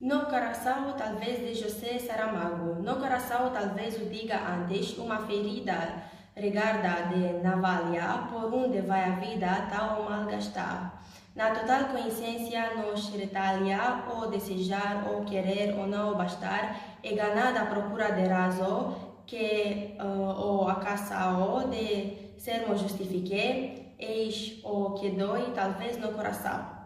No coração, talvez de José Saramago. No coração, talvez o diga antes, uma ferida regada de navalha, por onde vai a vida, tal ou malgastar. Na total consciência, nos retalha, ou desejar, ou querer, ou não bastar, é ganada a procura de razão, que eh, uh, ou a caça ou de sermos justifique, eis o que dói, talvez no coração.